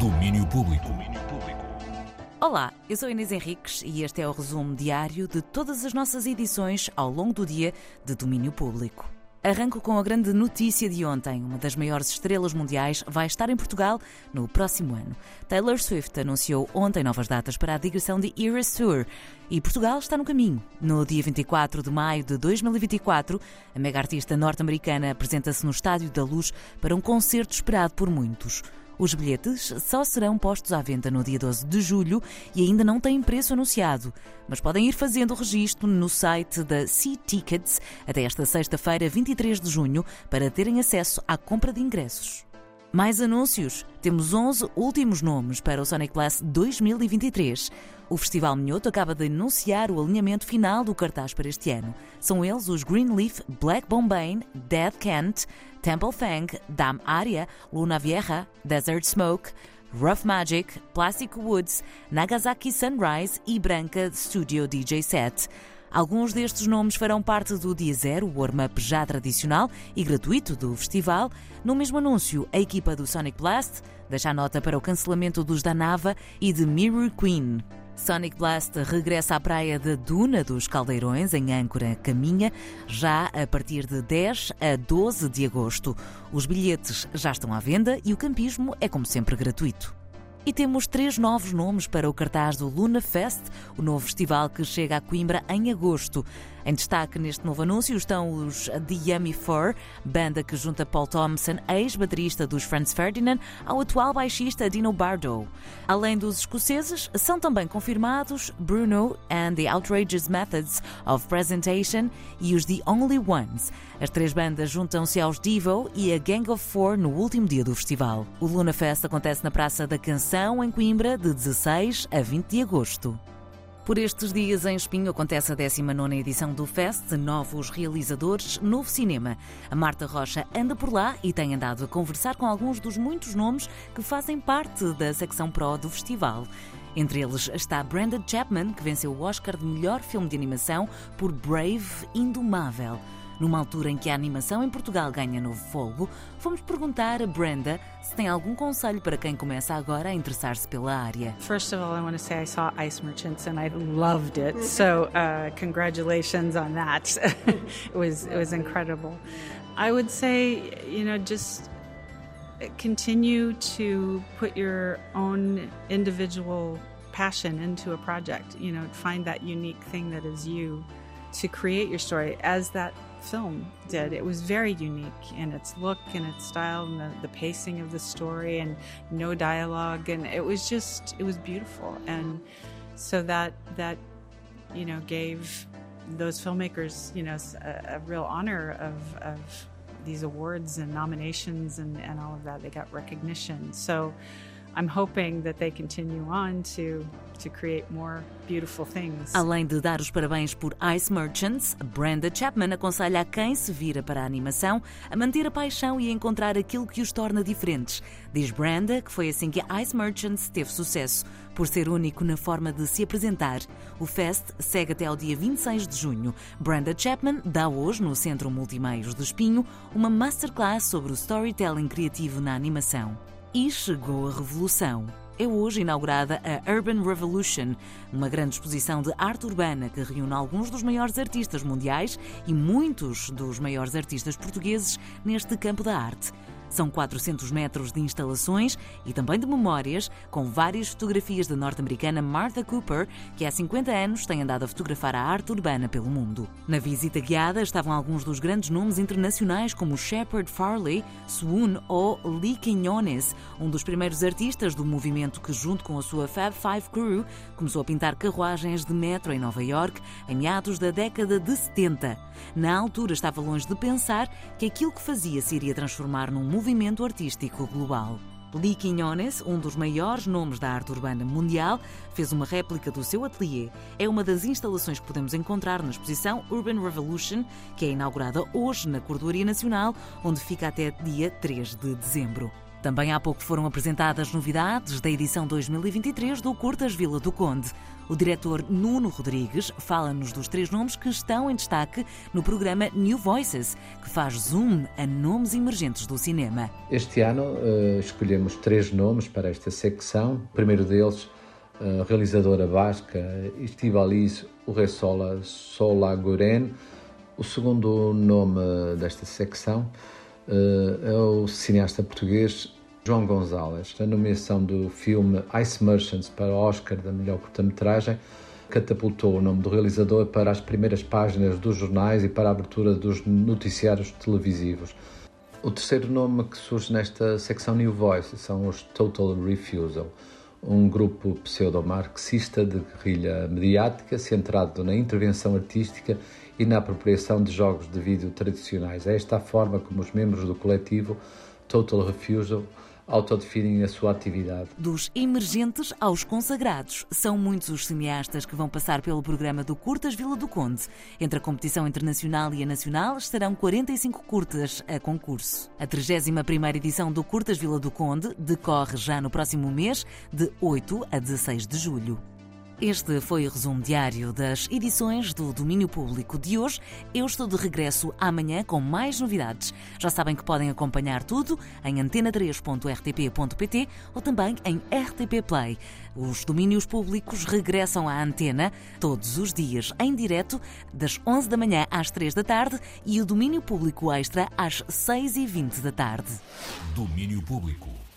Domínio Público. Olá, eu sou Inês Henriques e este é o resumo diário de todas as nossas edições ao longo do dia de Domínio Público. Arranco com a grande notícia de ontem. Uma das maiores estrelas mundiais vai estar em Portugal no próximo ano. Taylor Swift anunciou ontem novas datas para a digressão de Eras Tour e Portugal está no caminho. No dia 24 de maio de 2024, a mega artista norte-americana apresenta-se no Estádio da Luz para um concerto esperado por muitos. Os bilhetes só serão postos à venda no dia 12 de julho e ainda não têm preço anunciado, mas podem ir fazendo o registro no site da Sea Tickets até esta sexta-feira, 23 de junho, para terem acesso à compra de ingressos. Mais anúncios. Temos 11 últimos nomes para o Sonic Blast 2023. O Festival Minhoto acaba de anunciar o alinhamento final do cartaz para este ano. São eles os Greenleaf, Black Bombay, Dead Kent, Temple Fang, Dam Aria, Luna Vieja, Desert Smoke, Rough Magic, Plastic Woods, Nagasaki Sunrise e Branca Studio DJ Set. Alguns destes nomes farão parte do Dia Zero, o warm-up já tradicional e gratuito do festival. No mesmo anúncio, a equipa do Sonic Blast deixa a nota para o cancelamento dos Danava e de Mirror Queen. Sonic Blast regressa à praia da Duna dos Caldeirões, em Âncora Caminha, já a partir de 10 a 12 de agosto. Os bilhetes já estão à venda e o campismo é, como sempre, gratuito. E temos três novos nomes para o cartaz do Luna Fest, o novo festival que chega a Coimbra em agosto. Em destaque neste novo anúncio estão os The Yummy Four, banda que junta Paul Thompson, ex-baterista dos Franz Ferdinand, ao atual baixista Dino Bardo. Além dos escoceses, são também confirmados Bruno and the Outrageous Methods of Presentation e os The Only Ones. As três bandas juntam-se aos Devo e a Gang of Four no último dia do festival. O Luna Fest acontece na Praça da Canção, em Coimbra, de 16 a 20 de agosto. Por estes dias em Espinho acontece a 19 edição do Fest, novos realizadores, novo cinema. A Marta Rocha anda por lá e tem andado a conversar com alguns dos muitos nomes que fazem parte da secção Pro do festival. Entre eles está Brandon Chapman, que venceu o Oscar de melhor filme de animação por Brave Indomável. Numa altura em que a animação em Portugal ganha novo fogo, fomos perguntar a Brenda se tem algum conselho para quem começa agora a interessar-se pela área. First of all, I want to say I saw Ice Merchants and I loved it. So, uh, congratulations on that. it was it was incredible. I would say, you know, just continue to put your own individual passion into a project. You know, find that unique thing that is you to create your story as that film did. It was very unique in its look and its style and the, the pacing of the story and no dialogue. And it was just it was beautiful. And so that that you know gave those filmmakers you know a, a real honor of, of these awards and nominations and, and all of that. They got recognition. So I'm hoping that they continue on to to create more beautiful things. Além de dar os parabéns por Ice Merchants, Brenda Chapman aconselha a quem se vira para a animação a manter a paixão e a encontrar aquilo que os torna diferentes. Diz Brenda que foi assim que Ice Merchants teve sucesso, por ser único na forma de se apresentar. O Fest segue até ao dia 26 de junho. Brenda Chapman dá hoje, no Centro Multimeios do Espinho, uma masterclass sobre o storytelling criativo na animação. E chegou a revolução. É hoje inaugurada a Urban Revolution, uma grande exposição de arte urbana que reúne alguns dos maiores artistas mundiais e muitos dos maiores artistas portugueses neste campo da arte. São 400 metros de instalações e também de memórias, com várias fotografias da norte-americana Martha Cooper, que há 50 anos tem andado a fotografar a arte urbana pelo mundo. Na visita guiada estavam alguns dos grandes nomes internacionais, como Shepard Farley, Swoon ou Lee Quinones, um dos primeiros artistas do movimento que, junto com a sua Fab Five Crew, começou a pintar carruagens de metro em Nova York em meados da década de 70. Na altura estava longe de pensar que aquilo que fazia se iria transformar num movimento artístico global. Lee Quinones, um dos maiores nomes da arte urbana mundial, fez uma réplica do seu ateliê. É uma das instalações que podemos encontrar na exposição Urban Revolution, que é inaugurada hoje na Cordoaria Nacional, onde fica até dia 3 de dezembro. Também há pouco foram apresentadas novidades da edição 2023 do Curtas Vila do Conde. O diretor Nuno Rodrigues fala-nos dos três nomes que estão em destaque no programa New Voices, que faz zoom a nomes emergentes do cinema. Este ano uh, escolhemos três nomes para esta secção. O primeiro deles, a realizadora basca Estivalis Urresola Solagoren. O segundo nome desta secção é o cineasta português João Gonzalez. A nomeação do filme Ice Merchants para o Oscar da melhor curta-metragem catapultou o nome do realizador para as primeiras páginas dos jornais e para a abertura dos noticiários televisivos. O terceiro nome que surge nesta secção New Voice são os Total Refusal, um grupo pseudo-marxista de guerrilha mediática centrado na intervenção artística e na apropriação de jogos de vídeo tradicionais. É esta a forma como os membros do coletivo Total Refusal autodefinem a sua atividade. Dos emergentes aos consagrados, são muitos os cineastas que vão passar pelo programa do Curtas Vila do Conde. Entre a competição internacional e a nacional estarão 45 curtas a concurso. A 31ª edição do Curtas Vila do Conde decorre já no próximo mês, de 8 a 16 de julho. Este foi o resumo diário das edições do Domínio Público de hoje. Eu estou de regresso amanhã com mais novidades. Já sabem que podem acompanhar tudo em antena3.rtp.pt ou também em RTP Play. Os domínios públicos regressam à antena todos os dias em direto das 11 da manhã às 3 da tarde e o domínio público extra às 6 e 20 da tarde. Domínio Público.